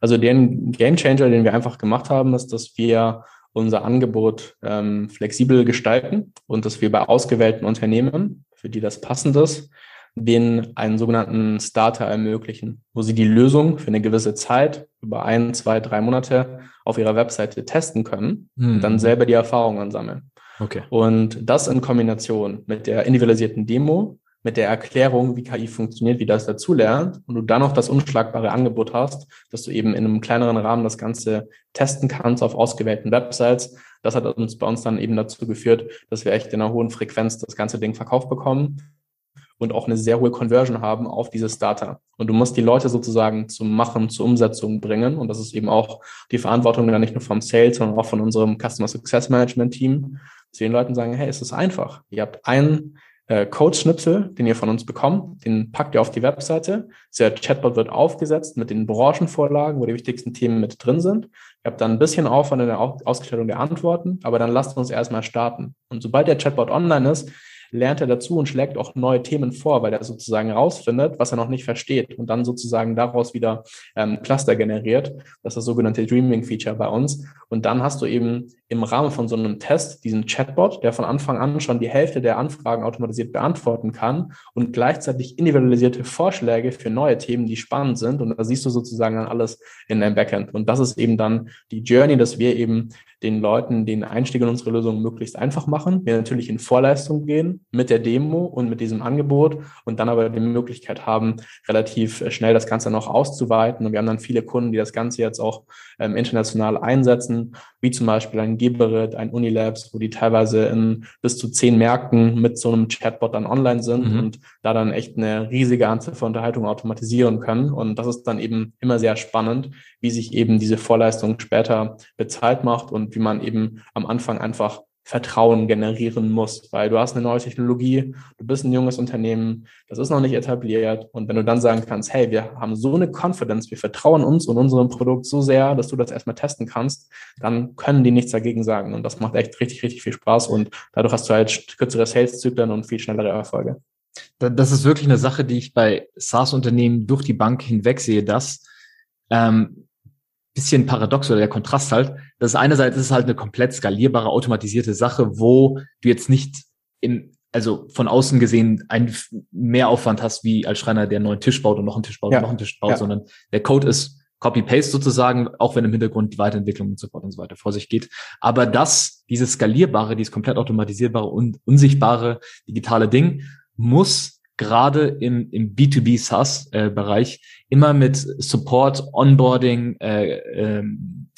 Also den Game Changer, den wir einfach gemacht haben, ist, dass wir unser Angebot ähm, flexibel gestalten und dass wir bei ausgewählten Unternehmen, für die das passend ist, denen einen sogenannten Starter ermöglichen, wo sie die Lösung für eine gewisse Zeit, über ein, zwei, drei Monate auf ihrer Webseite testen können hm. und dann selber die Erfahrungen sammeln. Okay. Und das in Kombination mit der individualisierten Demo, mit der Erklärung, wie KI funktioniert, wie das dazulernt und du dann noch das unschlagbare Angebot hast, dass du eben in einem kleineren Rahmen das Ganze testen kannst auf ausgewählten Websites. Das hat uns bei uns dann eben dazu geführt, dass wir echt in einer hohen Frequenz das ganze Ding verkauft bekommen und auch eine sehr hohe Conversion haben auf diese Starter. Und du musst die Leute sozusagen zum Machen, zur Umsetzung bringen. Und das ist eben auch die Verantwortung dann nicht nur vom Sales, sondern auch von unserem Customer Success Management Team, wir den Leuten sagen, hey, es ist einfach. Ihr habt einen äh, Code-Schnipsel, den ihr von uns bekommt, den packt ihr auf die Webseite. Der Chatbot wird aufgesetzt mit den Branchenvorlagen, wo die wichtigsten Themen mit drin sind. Ihr habt dann ein bisschen Aufwand in der Ausgestaltung der Antworten, aber dann lasst uns erstmal starten. Und sobald der Chatbot online ist, lernt er dazu und schlägt auch neue Themen vor, weil er sozusagen herausfindet, was er noch nicht versteht und dann sozusagen daraus wieder ähm, Cluster generiert. Das ist das sogenannte Dreaming-Feature bei uns. Und dann hast du eben im Rahmen von so einem Test diesen Chatbot, der von Anfang an schon die Hälfte der Anfragen automatisiert beantworten kann und gleichzeitig individualisierte Vorschläge für neue Themen, die spannend sind. Und da siehst du sozusagen dann alles in deinem Backend. Und das ist eben dann die Journey, dass wir eben den Leuten den Einstieg in unsere Lösung möglichst einfach machen. Wir natürlich in Vorleistung gehen mit der Demo und mit diesem Angebot und dann aber die Möglichkeit haben, relativ schnell das Ganze noch auszuweiten. Und wir haben dann viele Kunden, die das Ganze jetzt auch ähm, international einsetzen, wie zum Beispiel ein Geberit, ein Unilabs, wo die teilweise in bis zu zehn Märkten mit so einem Chatbot dann online sind mhm. und da dann echt eine riesige Anzahl von Unterhaltungen automatisieren können. Und das ist dann eben immer sehr spannend, wie sich eben diese Vorleistung später bezahlt macht und wie man eben am Anfang einfach Vertrauen generieren muss, weil du hast eine neue Technologie, du bist ein junges Unternehmen, das ist noch nicht etabliert. Und wenn du dann sagen kannst, hey, wir haben so eine Confidence, wir vertrauen uns und unserem Produkt so sehr, dass du das erstmal testen kannst, dann können die nichts dagegen sagen. Und das macht echt richtig, richtig viel Spaß. Und dadurch hast du halt kürzere Sales-Zyklen und viel schnellere Erfolge. Das ist wirklich eine Sache, die ich bei SaaS-Unternehmen durch die Bank hinweg sehe, dass ähm, bisschen paradox oder der Kontrast halt. Das ist einerseits ist es halt eine komplett skalierbare, automatisierte Sache, wo du jetzt nicht in, also von außen gesehen einen Mehraufwand hast, wie als Schreiner, der einen neuen Tisch baut und noch einen Tisch baut ja. und noch einen Tisch baut, ja. sondern der Code ist Copy-Paste sozusagen, auch wenn im Hintergrund die Weiterentwicklung und so fort und so weiter vor sich geht. Aber das, dieses skalierbare, dieses komplett automatisierbare und unsichtbare digitale Ding muss gerade im, im B2B SaaS-Bereich äh, immer mit Support, Onboarding, äh, ähm,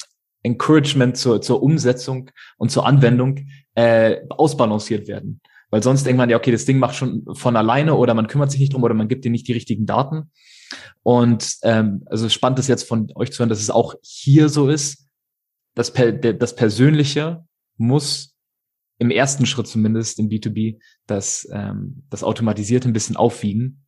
Encouragement zur, zur Umsetzung und zur Anwendung äh, ausbalanciert werden. Weil sonst denkt man ja, okay, das Ding macht schon von alleine oder man kümmert sich nicht drum oder man gibt dir nicht die richtigen Daten. Und ähm, also spannend ist jetzt von euch zu hören, dass es auch hier so ist. Das, per, das Persönliche muss im ersten Schritt zumindest im B2B das, ähm, das Automatisierte ein bisschen aufwiegen.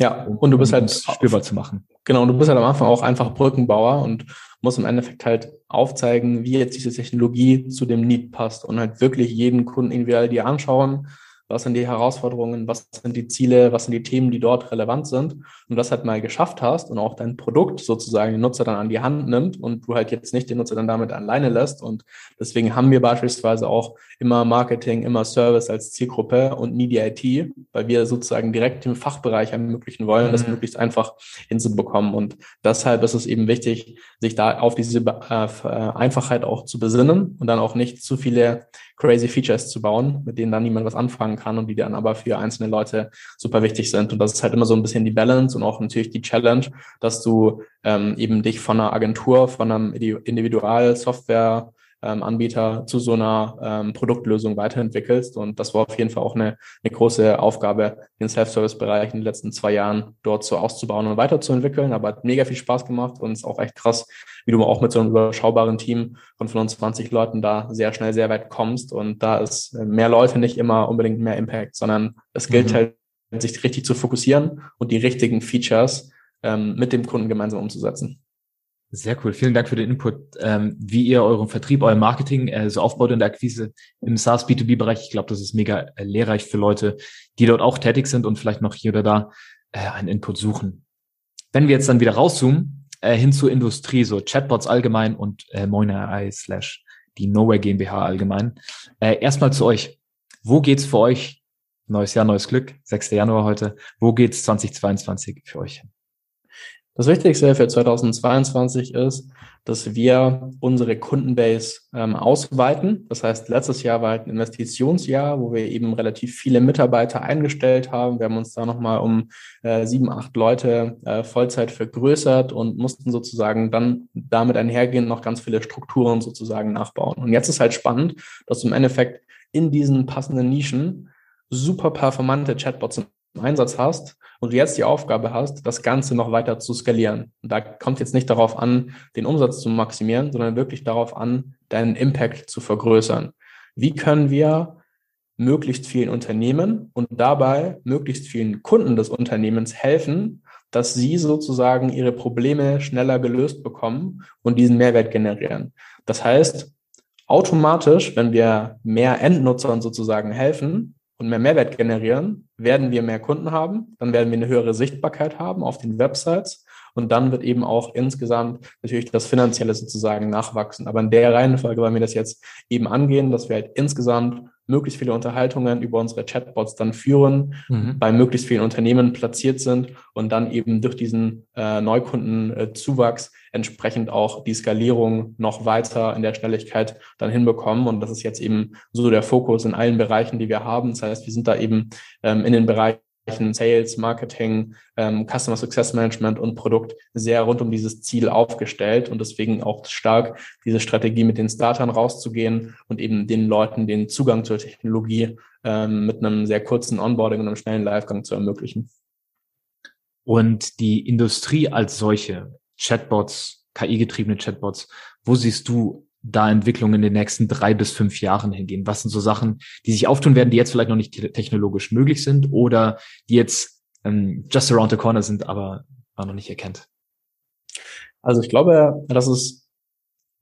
Ja, um, und du bist um halt spürbar zu machen. Genau, und du bist halt am Anfang auch einfach Brückenbauer und musst im Endeffekt halt aufzeigen, wie jetzt diese Technologie zu dem Need passt und halt wirklich jeden Kunden individuell dir anschauen, was sind die Herausforderungen, was sind die Ziele, was sind die Themen, die dort relevant sind? Und das halt mal geschafft hast und auch dein Produkt sozusagen den Nutzer dann an die Hand nimmt und du halt jetzt nicht den Nutzer dann damit alleine lässt. Und deswegen haben wir beispielsweise auch immer Marketing, immer Service als Zielgruppe und nie die IT, weil wir sozusagen direkt im Fachbereich ermöglichen wollen, mhm. das möglichst einfach hinzubekommen. Und deshalb ist es eben wichtig, sich da auf diese äh, äh, Einfachheit auch zu besinnen und dann auch nicht zu viele crazy Features zu bauen, mit denen dann niemand was anfangen kann und die dann aber für einzelne Leute super wichtig sind. Und das ist halt immer so ein bisschen die Balance und auch natürlich die Challenge, dass du ähm, eben dich von einer Agentur, von einem Individual-Software ähm, Anbieter zu so einer ähm, Produktlösung weiterentwickelst. Und das war auf jeden Fall auch eine, eine große Aufgabe, den Self-Service-Bereich in den letzten zwei Jahren dort so auszubauen und weiterzuentwickeln. Aber hat mega viel Spaß gemacht und ist auch echt krass, wie du auch mit so einem überschaubaren Team von 25 Leuten da sehr schnell sehr weit kommst. Und da ist mehr Leute nicht immer unbedingt mehr Impact, sondern es gilt mhm. halt, sich richtig zu fokussieren und die richtigen Features ähm, mit dem Kunden gemeinsam umzusetzen. Sehr cool. Vielen Dank für den Input, ähm, wie ihr euren Vertrieb, euer Marketing äh, so aufbaut in der Akquise im SaaS B2B-Bereich. Ich glaube, das ist mega äh, lehrreich für Leute, die dort auch tätig sind und vielleicht noch hier oder da äh, einen Input suchen. Wenn wir jetzt dann wieder rauszoomen, äh, hin zur Industrie, so Chatbots allgemein und äh, Moiner.ai slash die Nowhere GmbH allgemein. Äh, erstmal zu euch. Wo geht's für euch? Neues Jahr, neues Glück. 6. Januar heute. Wo geht's 2022 für euch hin? Das Wichtigste für 2022 ist, dass wir unsere Kundenbase ähm, ausweiten. Das heißt, letztes Jahr war halt ein Investitionsjahr, wo wir eben relativ viele Mitarbeiter eingestellt haben. Wir haben uns da nochmal um äh, sieben, acht Leute äh, Vollzeit vergrößert und mussten sozusagen dann damit einhergehend noch ganz viele Strukturen sozusagen nachbauen. Und jetzt ist halt spannend, dass im Endeffekt in diesen passenden Nischen super performante Chatbots Einsatz hast und du jetzt die Aufgabe hast, das Ganze noch weiter zu skalieren. Und da kommt jetzt nicht darauf an, den Umsatz zu maximieren, sondern wirklich darauf an, deinen Impact zu vergrößern. Wie können wir möglichst vielen Unternehmen und dabei möglichst vielen Kunden des Unternehmens helfen, dass sie sozusagen ihre Probleme schneller gelöst bekommen und diesen Mehrwert generieren. Das heißt, automatisch, wenn wir mehr Endnutzern sozusagen helfen, und mehr Mehrwert generieren, werden wir mehr Kunden haben, dann werden wir eine höhere Sichtbarkeit haben auf den Websites und dann wird eben auch insgesamt natürlich das Finanzielle sozusagen nachwachsen. Aber in der Reihenfolge wollen wir das jetzt eben angehen, dass wir halt insgesamt möglichst viele Unterhaltungen über unsere Chatbots dann führen, mhm. bei möglichst vielen Unternehmen platziert sind und dann eben durch diesen äh, Neukundenzuwachs entsprechend auch die Skalierung noch weiter in der Schnelligkeit dann hinbekommen. Und das ist jetzt eben so der Fokus in allen Bereichen, die wir haben. Das heißt, wir sind da eben ähm, in den Bereichen Sales, Marketing, ähm, Customer Success Management und Produkt sehr rund um dieses Ziel aufgestellt und deswegen auch stark diese Strategie mit den Startern rauszugehen und eben den Leuten den Zugang zur Technologie ähm, mit einem sehr kurzen Onboarding und einem schnellen Livegang zu ermöglichen. Und die Industrie als solche, Chatbots, KI-getriebene Chatbots, wo siehst du da Entwicklungen in den nächsten drei bis fünf Jahren hingehen? Was sind so Sachen, die sich auftun werden, die jetzt vielleicht noch nicht technologisch möglich sind oder die jetzt ähm, just around the corner sind, aber man noch nicht erkennt? Also ich glaube, dass es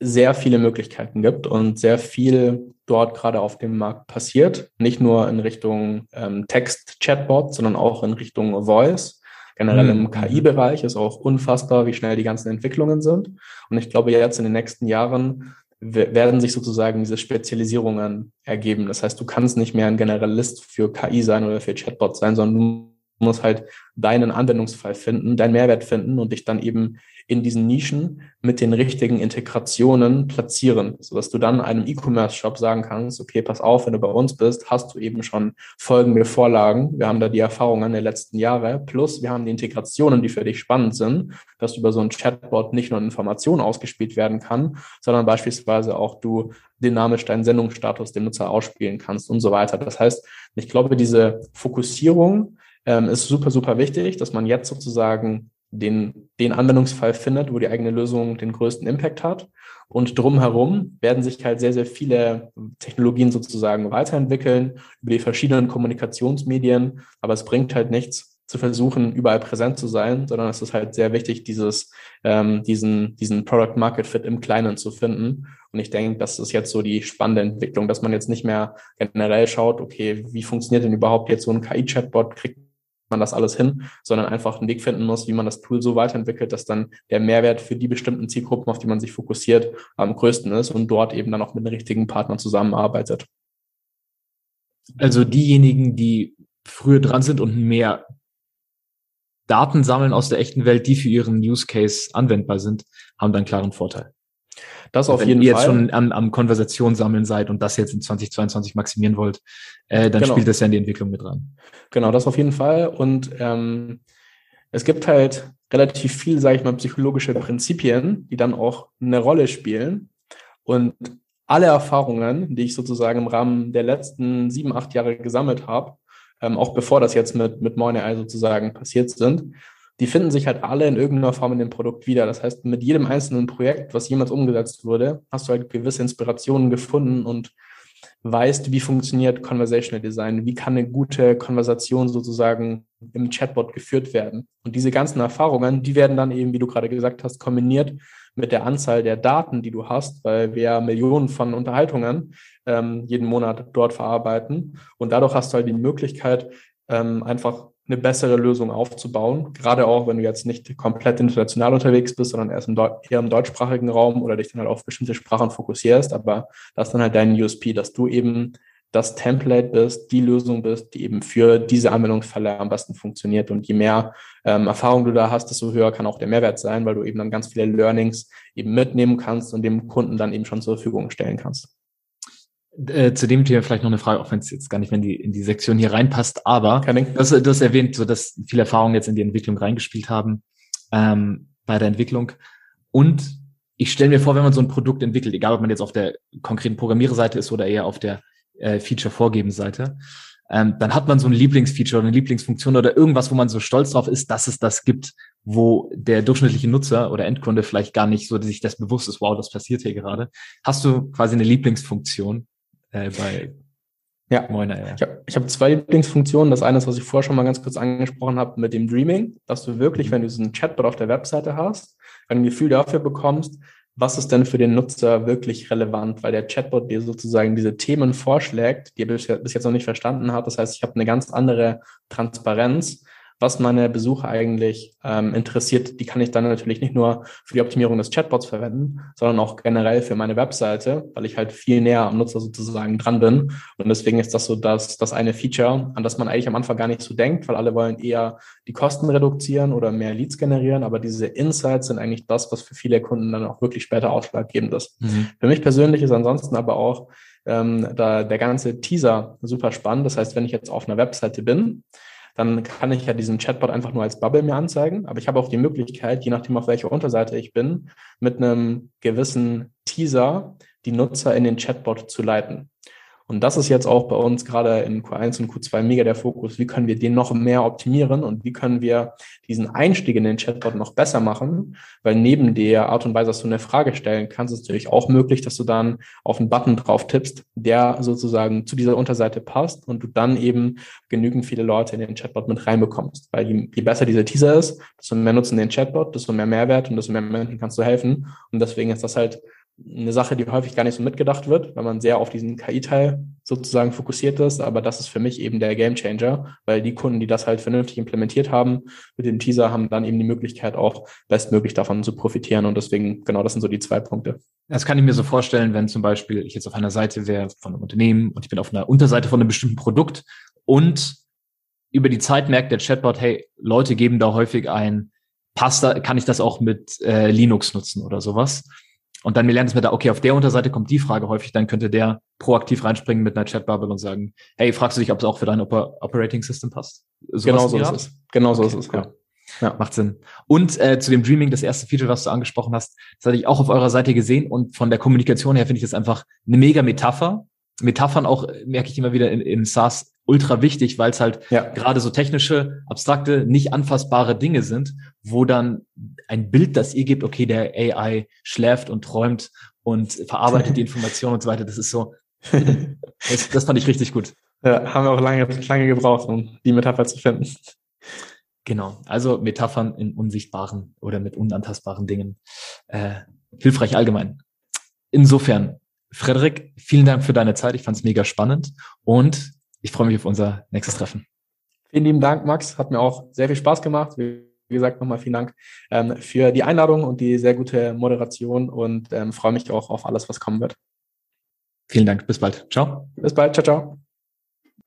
sehr viele Möglichkeiten gibt und sehr viel dort gerade auf dem Markt passiert. Nicht nur in Richtung ähm, Text-Chatbot, sondern auch in Richtung Voice. Generell mhm. im KI-Bereich ist auch unfassbar, wie schnell die ganzen Entwicklungen sind. Und ich glaube, jetzt in den nächsten Jahren werden sich sozusagen diese Spezialisierungen ergeben. Das heißt, du kannst nicht mehr ein Generalist für KI sein oder für Chatbot sein, sondern du musst halt deinen Anwendungsfall finden, deinen Mehrwert finden und dich dann eben in diesen Nischen mit den richtigen Integrationen platzieren, sodass du dann einem E-Commerce-Shop sagen kannst, okay, pass auf, wenn du bei uns bist, hast du eben schon folgende Vorlagen. Wir haben da die Erfahrungen der letzten Jahre, plus wir haben die Integrationen, die für dich spannend sind, dass über so ein Chatbot nicht nur Informationen ausgespielt werden kann, sondern beispielsweise auch du dynamisch deinen Sendungsstatus dem Nutzer ausspielen kannst und so weiter. Das heißt, ich glaube, diese Fokussierung ähm, ist super, super wichtig, dass man jetzt sozusagen den, den Anwendungsfall findet, wo die eigene Lösung den größten Impact hat. Und drumherum werden sich halt sehr, sehr viele Technologien sozusagen weiterentwickeln über die verschiedenen Kommunikationsmedien. Aber es bringt halt nichts zu versuchen, überall präsent zu sein, sondern es ist halt sehr wichtig, dieses, ähm, diesen, diesen Product Market Fit im Kleinen zu finden. Und ich denke, das ist jetzt so die spannende Entwicklung, dass man jetzt nicht mehr generell schaut, okay, wie funktioniert denn überhaupt jetzt so ein KI-Chatbot? Kriegt man das alles hin, sondern einfach einen Weg finden muss, wie man das Tool so weiterentwickelt, dass dann der Mehrwert für die bestimmten Zielgruppen, auf die man sich fokussiert, am größten ist und dort eben dann auch mit den richtigen Partnern zusammenarbeitet. Also diejenigen, die früher dran sind und mehr Daten sammeln aus der echten Welt, die für ihren Use Case anwendbar sind, haben dann klaren Vorteil. Das auf Wenn jeden Fall. Wenn ihr jetzt schon am, am Konversation sammeln seid und das jetzt in 2022 maximieren wollt, äh, dann genau. spielt das ja in die Entwicklung mit rein. Genau, das auf jeden Fall. Und ähm, es gibt halt relativ viel, sage ich mal, psychologische Prinzipien, die dann auch eine Rolle spielen. Und alle Erfahrungen, die ich sozusagen im Rahmen der letzten sieben, acht Jahre gesammelt habe, ähm, auch bevor das jetzt mit, mit MoineAI sozusagen passiert sind, die finden sich halt alle in irgendeiner Form in dem Produkt wieder. Das heißt, mit jedem einzelnen Projekt, was jemals umgesetzt wurde, hast du halt gewisse Inspirationen gefunden und weißt, wie funktioniert Conversational Design, wie kann eine gute Konversation sozusagen im Chatbot geführt werden. Und diese ganzen Erfahrungen, die werden dann eben, wie du gerade gesagt hast, kombiniert mit der Anzahl der Daten, die du hast, weil wir Millionen von Unterhaltungen ähm, jeden Monat dort verarbeiten. Und dadurch hast du halt die Möglichkeit, ähm, einfach eine bessere Lösung aufzubauen. Gerade auch, wenn du jetzt nicht komplett international unterwegs bist, sondern erst im eher im deutschsprachigen Raum oder dich dann halt auf bestimmte Sprachen fokussierst. Aber das ist dann halt dein USP, dass du eben das Template bist, die Lösung bist, die eben für diese Anwendungsfälle am besten funktioniert. Und je mehr ähm, Erfahrung du da hast, desto höher kann auch der Mehrwert sein, weil du eben dann ganz viele Learnings eben mitnehmen kannst und dem Kunden dann eben schon zur Verfügung stellen kannst. Äh, zu dem Thema vielleicht noch eine Frage, auch wenn es jetzt gar nicht mehr in die, in die Sektion hier reinpasst, aber das, das erwähnt, so dass viele Erfahrungen jetzt in die Entwicklung reingespielt haben, ähm, bei der Entwicklung. Und ich stelle mir vor, wenn man so ein Produkt entwickelt, egal ob man jetzt auf der konkreten Programmiererseite ist oder eher auf der äh, Feature-Vorgeben-Seite, ähm, dann hat man so ein Lieblingsfeature oder eine Lieblingsfunktion oder irgendwas, wo man so stolz drauf ist, dass es das gibt, wo der durchschnittliche Nutzer oder Endkunde vielleicht gar nicht so sich das bewusst ist, wow, das passiert hier gerade. Hast du quasi eine Lieblingsfunktion, äh, bei ja, Moiner, ja. Ich habe hab zwei Lieblingsfunktionen. Das eine ist, was ich vorher schon mal ganz kurz angesprochen habe, mit dem Dreaming, dass du wirklich, wenn du diesen Chatbot auf der Webseite hast, ein Gefühl dafür bekommst, was ist denn für den Nutzer wirklich relevant, weil der Chatbot dir sozusagen diese Themen vorschlägt, die er bis jetzt noch nicht verstanden hat. Das heißt, ich habe eine ganz andere Transparenz was meine Besucher eigentlich ähm, interessiert, die kann ich dann natürlich nicht nur für die Optimierung des Chatbots verwenden, sondern auch generell für meine Webseite, weil ich halt viel näher am Nutzer sozusagen dran bin. Und deswegen ist das so das, das eine Feature, an das man eigentlich am Anfang gar nicht so denkt, weil alle wollen eher die Kosten reduzieren oder mehr Leads generieren. Aber diese Insights sind eigentlich das, was für viele Kunden dann auch wirklich später ausschlaggebend ist. Mhm. Für mich persönlich ist ansonsten aber auch ähm, da der ganze Teaser super spannend. Das heißt, wenn ich jetzt auf einer Webseite bin, dann kann ich ja diesen Chatbot einfach nur als Bubble mir anzeigen. Aber ich habe auch die Möglichkeit, je nachdem, auf welcher Unterseite ich bin, mit einem gewissen Teaser die Nutzer in den Chatbot zu leiten. Und das ist jetzt auch bei uns gerade in Q1 und Q2 mega der Fokus. Wie können wir den noch mehr optimieren und wie können wir diesen Einstieg in den Chatbot noch besser machen? Weil neben der Art und Weise, dass du eine Frage stellen kannst, ist es natürlich auch möglich, dass du dann auf einen Button drauf tippst, der sozusagen zu dieser Unterseite passt und du dann eben genügend viele Leute in den Chatbot mit reinbekommst. Weil je, je besser dieser Teaser ist, desto mehr nutzen den Chatbot, desto mehr Mehrwert und desto mehr Menschen kannst du helfen. Und deswegen ist das halt eine Sache, die häufig gar nicht so mitgedacht wird, weil man sehr auf diesen KI-Teil sozusagen fokussiert ist. Aber das ist für mich eben der Gamechanger, weil die Kunden, die das halt vernünftig implementiert haben, mit dem Teaser haben dann eben die Möglichkeit auch bestmöglich davon zu profitieren. Und deswegen, genau, das sind so die zwei Punkte. Das kann ich mir so vorstellen, wenn zum Beispiel ich jetzt auf einer Seite wäre von einem Unternehmen und ich bin auf einer Unterseite von einem bestimmten Produkt und über die Zeit merkt der Chatbot, hey, Leute geben da häufig ein, passt da, kann ich das auch mit äh, Linux nutzen oder sowas? Und dann lernt es mir da, okay, auf der Unterseite kommt die Frage häufig, dann könnte der proaktiv reinspringen mit einer Chatbubble und sagen, hey, fragst du dich, ob es auch für dein Oper Operating System passt? So genau so ist es. Genau so okay, ist es, cool. ja. ja. Macht Sinn. Und äh, zu dem Dreaming, das erste Feature, was du angesprochen hast, das hatte ich auch auf eurer Seite gesehen und von der Kommunikation her finde ich das einfach eine mega Metapher. Metaphern auch, merke ich immer wieder in, in SaaS, ultra wichtig, weil es halt ja. gerade so technische, abstrakte, nicht anfassbare Dinge sind, wo dann ein Bild, das ihr gebt, okay, der AI schläft und träumt und verarbeitet die Informationen und so weiter. Das ist so, das, das fand ich richtig gut. Ja, haben wir auch lange, lange gebraucht, um die Metapher zu finden. Genau, also Metaphern in unsichtbaren oder mit unantastbaren Dingen. Äh, hilfreich allgemein. Insofern, Frederik, vielen Dank für deine Zeit. Ich fand es mega spannend und ich freue mich auf unser nächstes Treffen. Vielen lieben Dank, Max. Hat mir auch sehr viel Spaß gemacht. Wie gesagt, nochmal vielen Dank ähm, für die Einladung und die sehr gute Moderation und ähm, freue mich auch auf alles, was kommen wird. Vielen Dank. Bis bald. Ciao. Bis bald. Ciao, ciao.